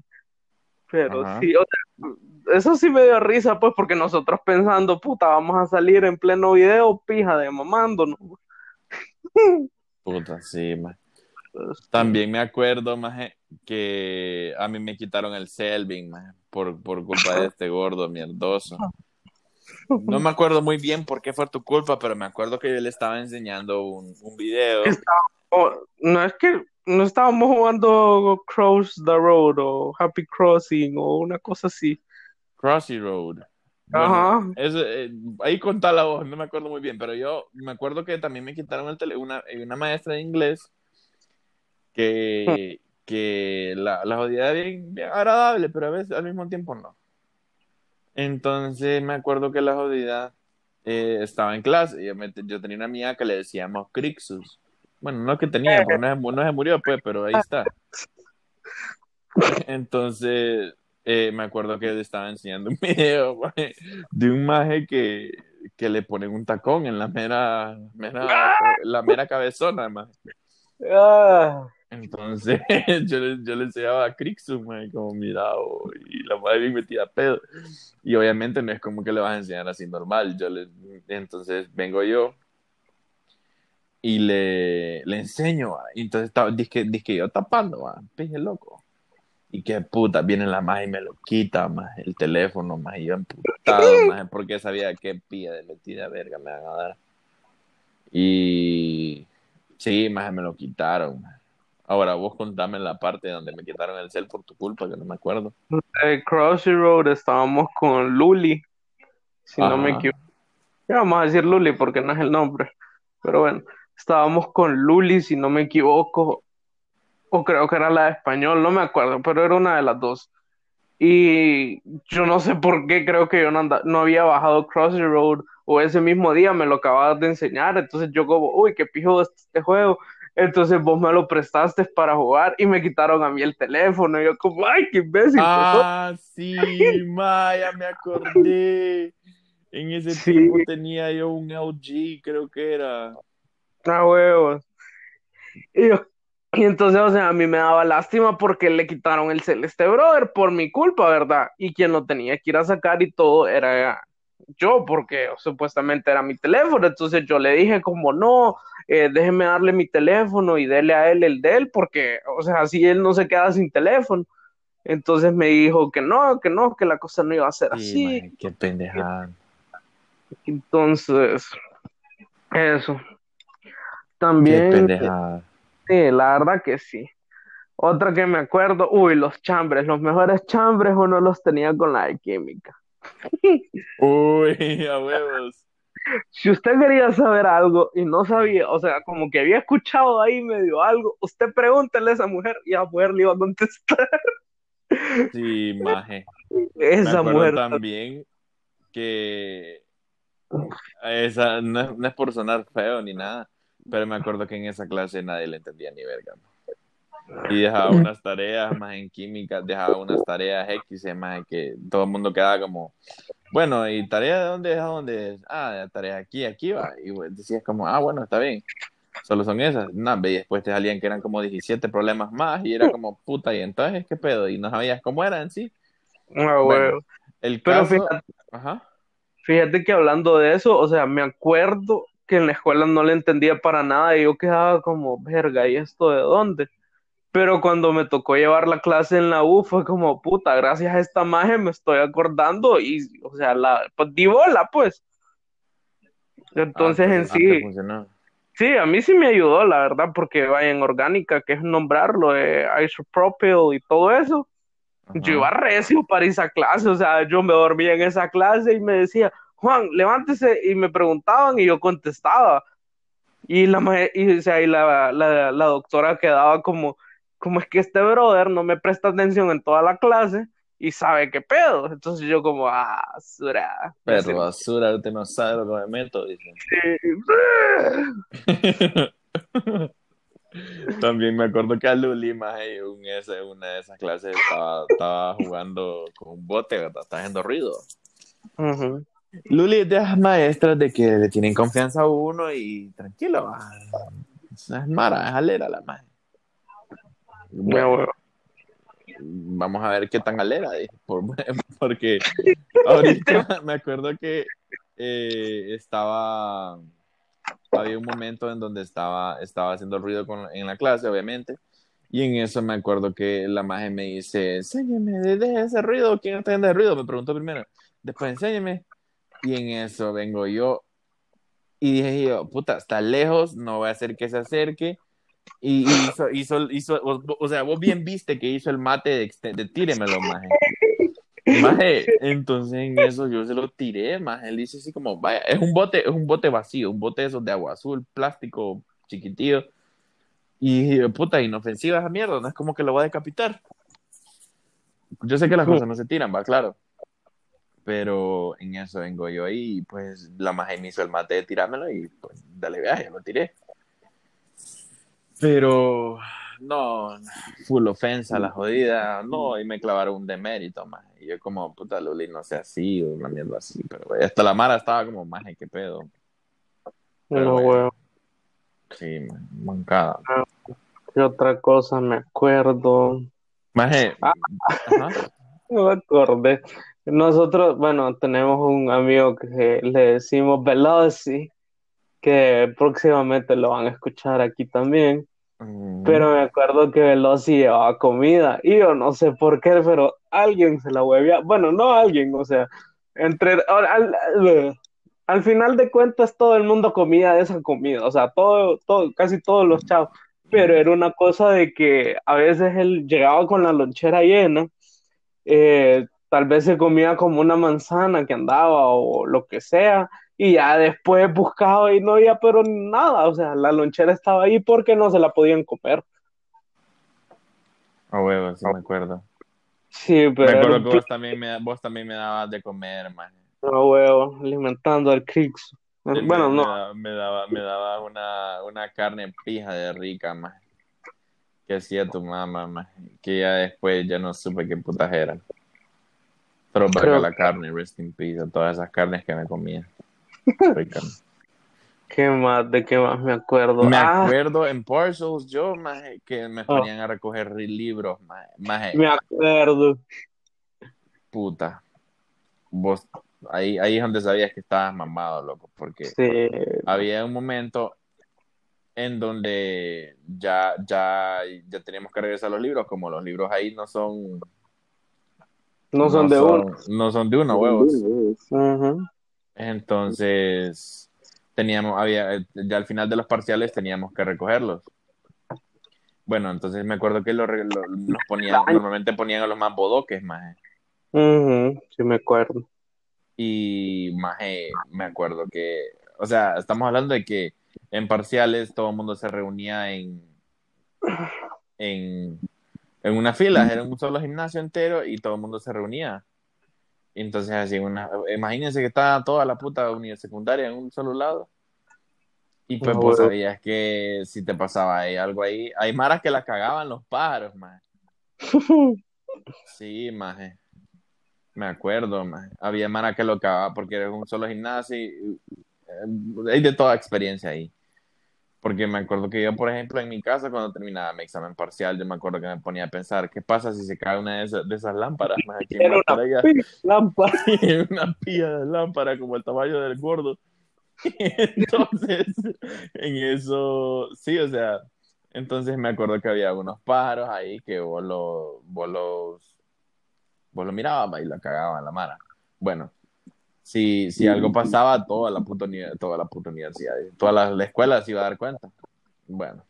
Pero sí, o sea, eso sí me dio risa, pues, porque nosotros pensando, puta, vamos a salir en pleno video, pija de mamándonos. Puta, sí, más. También me acuerdo, más que a mí me quitaron el Selvin, por, por culpa de este gordo mierdoso. No me acuerdo muy bien por qué fue tu culpa, pero me acuerdo que yo le estaba enseñando un, un video. no es que no estábamos jugando Cross the Road o Happy Crossing o una cosa así. Crossy Road. Ajá. Eh, ahí contá la voz, no me acuerdo muy bien, pero yo me acuerdo que también me quitaron el tele, una, una maestra de inglés que, que la, la jodida bien, bien agradable, pero a veces al mismo tiempo no. Entonces me acuerdo que la jodida eh, estaba en clase y yo, yo, tenía una amiga que le decíamos Crixus. Bueno, no que tenía, porque no, no se murió, pues, pero ahí está. Entonces, eh, me acuerdo que estaba enseñando un video de un maje que, que, le ponen un tacón en la mera, mera la mera cabezona, maje. Ah. Entonces yo le, yo le enseñaba a Crixus, como mirado, y la madre bien metida a pedo. Y obviamente no es como que le vas a enseñar así normal. Yo le, entonces vengo yo y le, le enseño, y entonces estaba, que yo tapando, man, pije loco. Y qué puta, viene la magia y me lo quita, más el teléfono, más yo emputado, más porque sabía qué pía de metida verga me van a dar. Y sí, más me lo quitaron. Ahora vos contame la parte donde me quitaron el cel por tu culpa, que no me acuerdo. En Crossy Road estábamos con Luli, si no me equivoco. Ya vamos a decir Luli porque no es el nombre. Pero bueno, estábamos con Luli, si no me equivoco, o creo que era la de español, no me acuerdo, pero era una de las dos. Y yo no sé por qué, creo que yo no, no había bajado Crossy Road o ese mismo día me lo acababas de enseñar, entonces yo como, uy, qué pijo este juego, entonces vos me lo prestaste para jugar y me quitaron a mí el teléfono, y yo como, ay, qué imbécil. Ah, sí, Maya, me acordé. En ese tiempo tenía yo un LG, creo que era. Ah, huevos. Y, y entonces, o sea, a mí me daba lástima porque le quitaron el Celeste Brother por mi culpa, ¿verdad? Y quien lo tenía que ir a sacar y todo era yo, porque supuestamente era mi teléfono. Entonces yo le dije como, no, eh, déjeme darle mi teléfono y dele a él el de él, porque, o sea, así él no se queda sin teléfono. Entonces me dijo que no, que no, que la cosa no iba a ser así. qué pendejada. Entonces, eso. También. Sí, la verdad que sí. Otra que me acuerdo, uy, los chambres, los mejores chambres uno los tenía con la de química. Uy, a huevos. Si usted quería saber algo y no sabía, o sea, como que había escuchado ahí medio algo, usted pregúntele a esa mujer y a la mujer le iba a contestar. Sí, maje. Esa mujer también que esa, no, es por sonar feo ni nada, pero me acuerdo que en esa clase nadie le entendía ni verga. Y dejaba unas tareas más en química, dejaba unas tareas X, más que todo el mundo quedaba como, bueno, ¿y tarea de dónde es a dónde Ah, tarea aquí, aquí va. Y decías como, ah, bueno, está bien. Solo son esas. No, y después te salían que eran como 17 problemas más y era como, puta, y entonces, ¿qué pedo? Y no sabías cómo eran, sí. Ah, bueno, el caso... Ajá. Fíjate que hablando de eso, o sea, me acuerdo que en la escuela no le entendía para nada y yo quedaba como, verga, ¿y esto de dónde? Pero cuando me tocó llevar la clase en la U fue como, puta, gracias a esta magia me estoy acordando y, o sea, la, pues di bola, pues. Entonces ah, en sí... Sí, a mí sí me ayudó, la verdad, porque vaya en orgánica, que es nombrarlo, de isopropyl y todo eso. Yo iba recio para esa clase, o sea, yo me dormía en esa clase y me decía, Juan, levántese, y me preguntaban y yo contestaba. Y la, y, o sea, y la, la, la, doctora quedaba como, como es que este brother no me presta atención en toda la clase y sabe qué pedo. Entonces yo como, ah, basura. Pero basura, usted no sabe lo que me meto, dice. También me acuerdo que a Luli, más un ese, una de esas clases, estaba, estaba jugando con un bote, ¿verdad? Está haciendo ruido. Luli es de las maestras de que le tienen confianza a uno y tranquilo, es mara, es alera la maestra. Bueno, vamos a ver qué tan alera, porque ahorita me acuerdo que eh, estaba había un momento en donde estaba, estaba haciendo ruido en la clase, obviamente, y en eso me acuerdo que la magia me dice, enséñeme, deje ese ruido, ¿quién está haciendo ese ruido? Me preguntó primero, después enséñeme, y en eso vengo yo, y dije yo, puta, está lejos, no voy a hacer que se acerque, y hizo, hizo, hizo, o, sea, vos bien viste que hizo el mate de, de tíremelo, maje. Maje, entonces en eso yo se lo tiré, maje. Él dice así como, vaya, es un bote, es un bote vacío, un bote de esos de agua azul, plástico, chiquitillo. Y puta, inofensiva esa mierda, no es como que lo va a decapitar. Yo sé que las cosas no se tiran, va, claro. Pero en eso vengo yo ahí, pues la maje me hizo el mate de tirármelo y pues dale viaje, lo tiré. Pero no, full ofensa, la jodida, no, y me clavaron un demérito, más. Y yo como, puta, Luli, no sé así, o una mierda así, pero hasta la Mara estaba como, más, qué pedo. Pero, bueno, Sí, mancada. Ah, ¿Qué otra cosa me acuerdo? Maje, ah, no me acordé. Nosotros, bueno, tenemos un amigo que le decimos Veloci, que próximamente lo van a escuchar aquí también. Pero me acuerdo que Veloci llevaba comida y yo no sé por qué, pero alguien se la huevía. Bueno, no alguien, o sea, entre al, final de cuentas todo el mundo comía esa comida, o sea, todo, todo, casi todos los chavos. Pero era una cosa de que a veces él llegaba con la lonchera llena, eh, tal vez se comía como una manzana que andaba o lo que sea, y ya después buscaba y no había pero nada, o sea, la lonchera estaba ahí porque no se la podían comer. A huevo, sí me acuerdo. Sí, pero... Me acuerdo que vos también me, vos también me dabas de comer, man. A huevo, alimentando al Crix. Bueno, no. Me daba, me daba una, una carne pija de rica, más que hacía tu mamá, más que ya después ya no supe qué putas eran. Pero para la carne, rest in peace, todas esas carnes que me comía. ¿Qué más? ¿De qué más me acuerdo? Me ah. acuerdo en Parcels, yo, que me oh. ponían a recoger libros, más Me acuerdo. Puta. Vos, ahí, ahí es donde sabías que estabas mamado, loco, porque había un momento en donde ya, ya, ya teníamos que regresar a los libros, como los libros ahí no son no son de uno. No son de uno, huevos. Entonces, teníamos, había, ya al final de los parciales teníamos que recogerlos. Bueno, entonces me acuerdo que lo, nos ponían, normalmente ponían a los más bodoques, más. sí, me acuerdo. Y más, me acuerdo que, o sea, estamos hablando de que en parciales todo el mundo se reunía en, en en una fila, era un solo gimnasio entero y todo el mundo se reunía. Entonces así, una, imagínense que estaba toda la puta unidad secundaria en un solo lado. Y pues vos sabías que si te pasaba ahí, algo ahí, hay maras que la cagaban los pájaros, más. Sí, más. Me acuerdo, más. Había maras que lo cagaba porque era un solo gimnasio y, eh, hay de toda experiencia ahí. Porque me acuerdo que yo, por ejemplo, en mi casa, cuando terminaba mi examen parcial, yo me acuerdo que me ponía a pensar, ¿qué pasa si se cae una de esas, de esas lámparas? Más aquí Era una lámpara. una pilla de lámpara como el tamaño del gordo. entonces, en eso, sí, o sea, entonces me acuerdo que había unos pájaros ahí que vos, lo, vos los, vos los mirabas y la cagaban la mara. Bueno, si, si algo pasaba, toda la puta, toda la puta universidad, toda la, escuela se iba a dar cuenta. Bueno,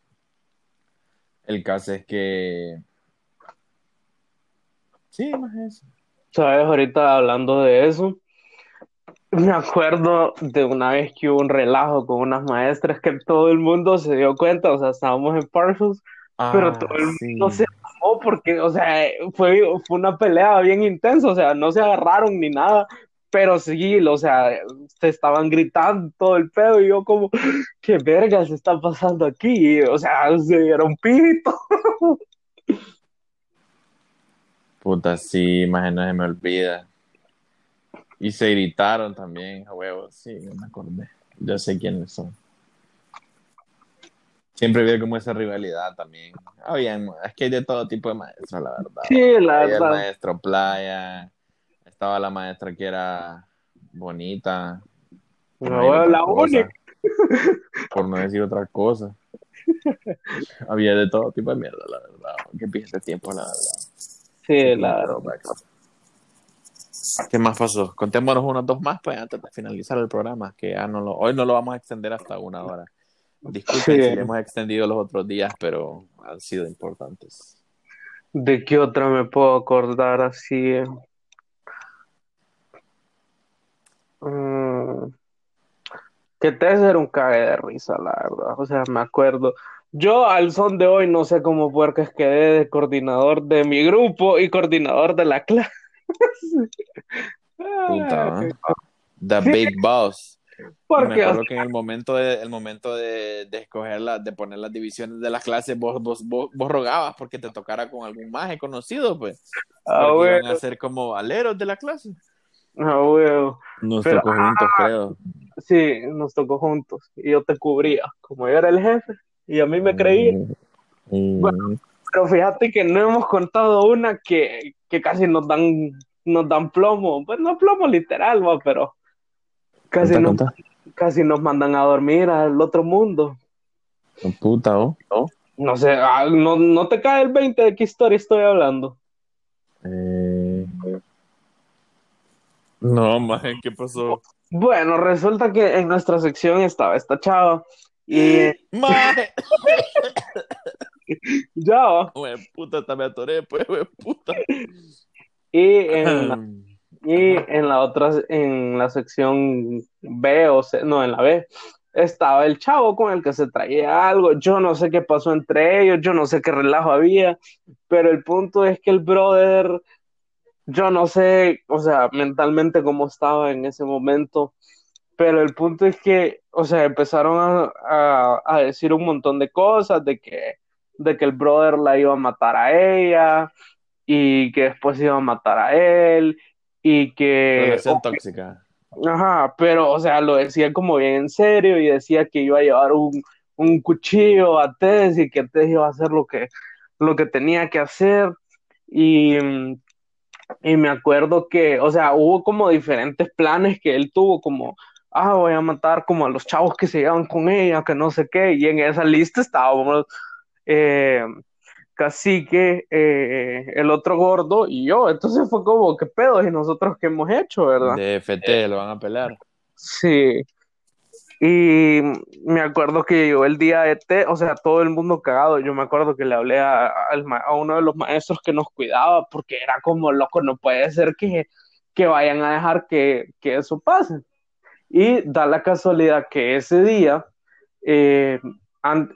el caso es que... Sí, más eso. Sabes, ahorita hablando de eso, me acuerdo de una vez que hubo un relajo con unas maestras que todo el mundo se dio cuenta, o sea, estábamos en Parcels, pero ah, todo el mundo se amó porque, o sea, fue, fue una pelea bien intensa, o sea, no se agarraron ni nada, pero sí, o sea, se estaban gritando todo el pedo y yo como, ¿qué verga se está pasando aquí? O sea, se dieron pito. Puta, sí, más no se me olvida. Y se gritaron también, a huevos, sí, me acordé. Yo sé quiénes son. Siempre había como esa rivalidad también. Había, es que hay de todo tipo de maestros, la verdad. Sí, la verdad. El maestro playa, estaba la maestra que era bonita. No, la única. Por no decir otra cosa. Había de todo tipo de mierda, la verdad. Qué este tiempo, la verdad. Sí, la verdad. ¿Qué más pasó? Contémonos unos dos más pues, antes de finalizar el programa, que ya no lo, hoy no lo vamos a extender hasta una hora. Disculpen si hemos extendido los otros días, pero han sido importantes. ¿De qué otra me puedo acordar así? Mm, que te ser un cague de risa, la verdad. O sea, me acuerdo. Yo al son de hoy no sé cómo que quedé de coordinador de mi grupo y coordinador de la clase. Puta, The Big Boss. Porque, me acuerdo que en el momento de, el momento de, de escoger la, de poner las divisiones de las clases, vos, vos, vos, rogabas porque te tocara con algún maje conocido, pues. Ah, iban a ser como valeros de la clase. No, Nos tocó juntos, creo. Sí, nos tocó juntos. Y yo te cubría, como yo era el jefe, y a mí me creía. Mm, mm. pero fíjate que no hemos contado una que, casi nos dan, nos dan plomo. Pues no plomo literal, pero casi nos, casi nos mandan a dormir al otro mundo. Puta, ¿oh? No sé, ah, no, no te cae el 20 de qué historia estoy hablando. Eh, no, maje, ¿qué pasó? Bueno, resulta que en nuestra sección estaba esta chava y... ¡Maje! ya, Güey, puta, te me atoré, pues, güey, puta. Y en Y en la otra, en la sección B o C, no, en la B, estaba el chavo con el que se traía algo. Yo no sé qué pasó entre ellos, yo no sé qué relajo había, pero el punto es que el brother, yo no sé, o sea, mentalmente cómo estaba en ese momento, pero el punto es que, o sea, empezaron a, a decir un montón de cosas, de que, de que el brother la iba a matar a ella y que después iba a matar a él y que... Relación tóxica. Ajá, pero, o sea, lo decía como bien en serio y decía que iba a llevar un, un cuchillo a Tess y que Tess iba a hacer lo que, lo que tenía que hacer. Y, y me acuerdo que, o sea, hubo como diferentes planes que él tuvo, como, ah, voy a matar como a los chavos que se llevan con ella, que no sé qué, y en esa lista estábamos eh, Cacique, eh, el otro gordo y yo. Entonces fue como, ¿qué pedo? ¿Y nosotros qué hemos hecho, verdad? De FT, lo van a pelar. Sí. Y me acuerdo que llegó el día de T, o sea, todo el mundo cagado. Yo me acuerdo que le hablé a, a, uno de los maestros que nos cuidaba, porque era como loco, no puede ser que, que vayan a dejar que, que eso pase. Y da la casualidad que ese día eh,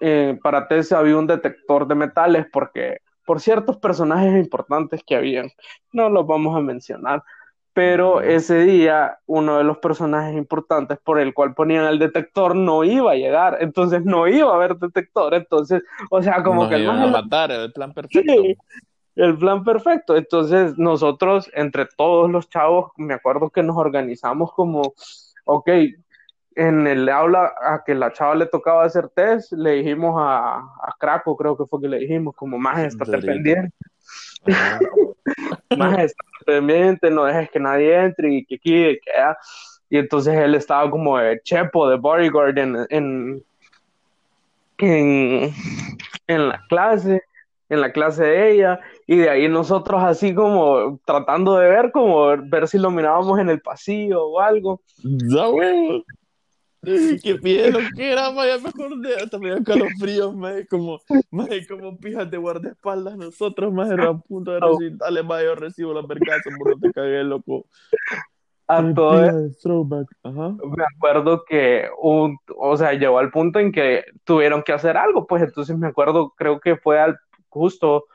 eh, para había un detector de metales porque por ciertos personajes importantes que habían, no los vamos a mencionar, pero ese día uno de los personajes importantes por el cual ponían el detector no iba a llegar, entonces no iba a haber detector, entonces, o sea, como que no iban a matar, el plan perfecto. el plan perfecto. Entonces, nosotros, entre todos los chavos, me acuerdo que nos organizamos como, ok, en el aula a que la chava le tocaba hacer test, le dijimos a, a Craco, creo que fue que le dijimos, como más estate pendiente. Más pendiente, no dejes que nadie entre y que aquí, que allá. Y entonces él estaba como de chepo, de bodyguard en, en, en, en la clase, en la clase de ella, y de ahí nosotros así como tratando de ver, como ver si lo mirábamos en el pasillo o algo. Qué miedo que era, ya mejor de hasta me dio calofríos, más como, más como pijas de guardaespaldas nosotros, más era a punto de dale más yo recibo la vergazos, por no te cagué, loco. A todo me acuerdo que un, o sea, llegó al punto en que tuvieron que hacer algo, pues entonces me acuerdo, creo que fue al justo,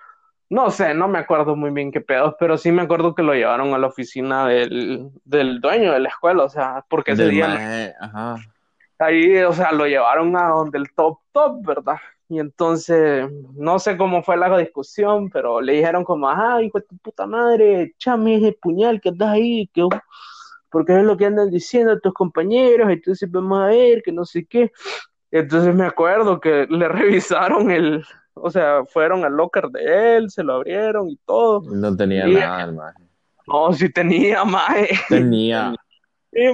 no sé, no me acuerdo muy bien qué pedos, pero sí me acuerdo que lo llevaron a la oficina del, del dueño de la escuela, o sea, porque ese día... ajá ahí, o sea, lo llevaron a donde el top top, ¿verdad? Y entonces, no sé cómo fue la discusión, pero le dijeron como, ay, hijo de tu puta madre, echame ese puñal que estás ahí, que porque es lo que andan diciendo tus compañeros, entonces vamos a ver, que no sé qué. Entonces me acuerdo que le revisaron el, o sea, fueron al locker de él, se lo abrieron y todo. No tenía nada, el No, sí tenía, más. Tenía. Sí,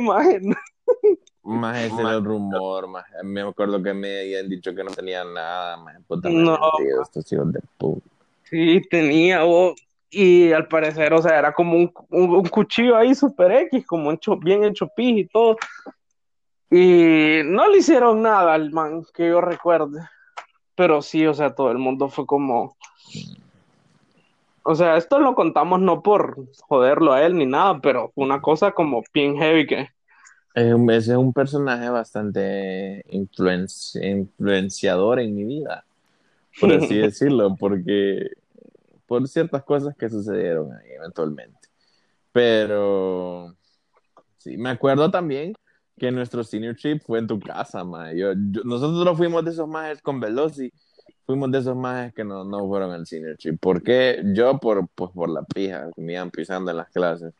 más ese era el rumor, más. Me acuerdo que me habían dicho que no tenía nada, más. no. estos hijos de puta. Sí, tenía, y al parecer, o sea, era como un, un, cuchillo ahí super X, como hecho, bien hecho pis y todo. Y no le hicieron nada al man, que yo recuerde. Pero sí, o sea, todo el mundo fue como. O sea, esto lo contamos no por joderlo a él ni nada, pero una cosa como bien heavy que ese es un personaje bastante influenciador en mi vida, por así decirlo, porque por ciertas cosas que sucedieron ahí eventualmente. Pero sí, me acuerdo también que nuestro senior trip fue en tu casa, ma. Yo, nosotros fuimos de esos majes con Veloci, fuimos de esos majes que no, no fueron al senior trip. ¿Por qué? Yo por, pues, por la pija, me iban pisando en las clases.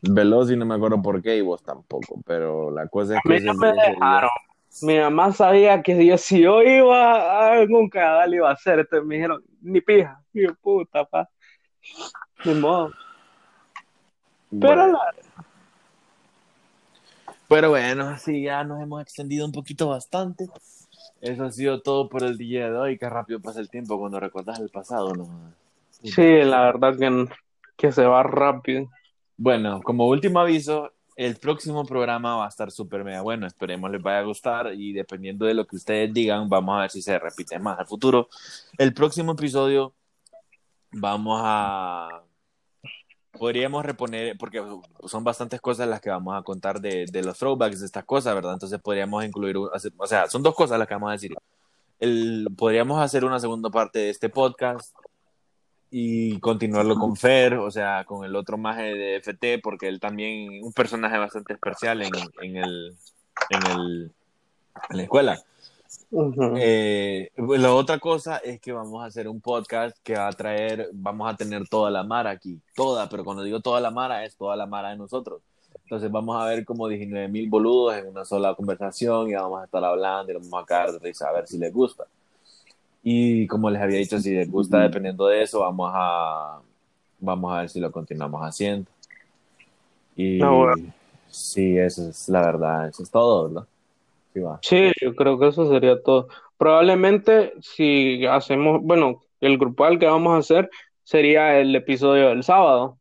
Veloz y no me acuerdo por qué y vos tampoco, pero la cosa es que... no me dejaron. Mi mamá sabía que yo, si yo iba a algún canal iba a hacer, entonces me dijeron, ni pija, mi puta, pa. Ni modo. Pero la... Pero bueno, así ya nos hemos extendido un poquito bastante. Eso ha sido todo por el día de hoy. Qué rápido pasa el tiempo cuando recuerdas el pasado, ¿no? Sí, la verdad que, que se va rápido. Bueno, como último aviso, el próximo programa va a estar súper mega bueno. Esperemos les vaya a gustar y dependiendo de lo que ustedes digan, vamos a ver si se repite más al futuro. El próximo episodio vamos a podríamos reponer, porque son bastantes cosas las que vamos a contar de, los throwbacks de estas cosas, ¿verdad? Entonces podríamos incluir, o sea, son dos cosas las que vamos a decir. Podríamos hacer una segunda parte de este podcast y continuarlo con Fer, o sea, con el otro maje de FT, porque él también un personaje bastante especial en, en, el, en, el, en la escuela. Eh, la otra cosa es que vamos a hacer un podcast que va a traer, vamos a tener toda la mara aquí, toda, pero cuando digo toda la mara es toda la mara de nosotros. Entonces vamos a ver como 19 mil boludos en una sola conversación y vamos a estar hablando y vamos a caer de risa a ver si les gusta. Y como les había dicho, si les gusta, dependiendo de eso, vamos a, vamos a ver si lo continuamos haciendo. Y ah, sí, eso es la verdad, eso es todo, ¿verdad? Sí, yo creo que eso sería todo. Probablemente si hacemos, bueno, el grupal que vamos a hacer sería el episodio del sábado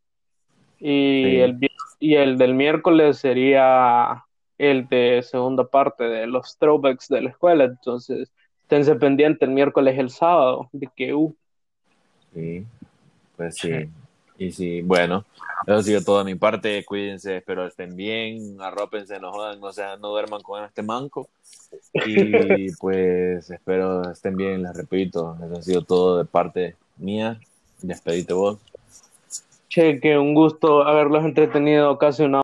y, el, y el del miércoles sería el de segunda parte de los throwbacks de la escuela. Entonces, esténse pendientes el miércoles el sábado de que uh. Sí, pues sí. Y sí, bueno, eso ha sido todo de mi parte. Cuídense, espero estén bien, arrópense, no jodan, no, sea, no duerman con este manco. Y pues espero estén bien, les repito, eso ha sido todo de parte mía. Despedite vos. Che, que un gusto haberlos entretenido casi una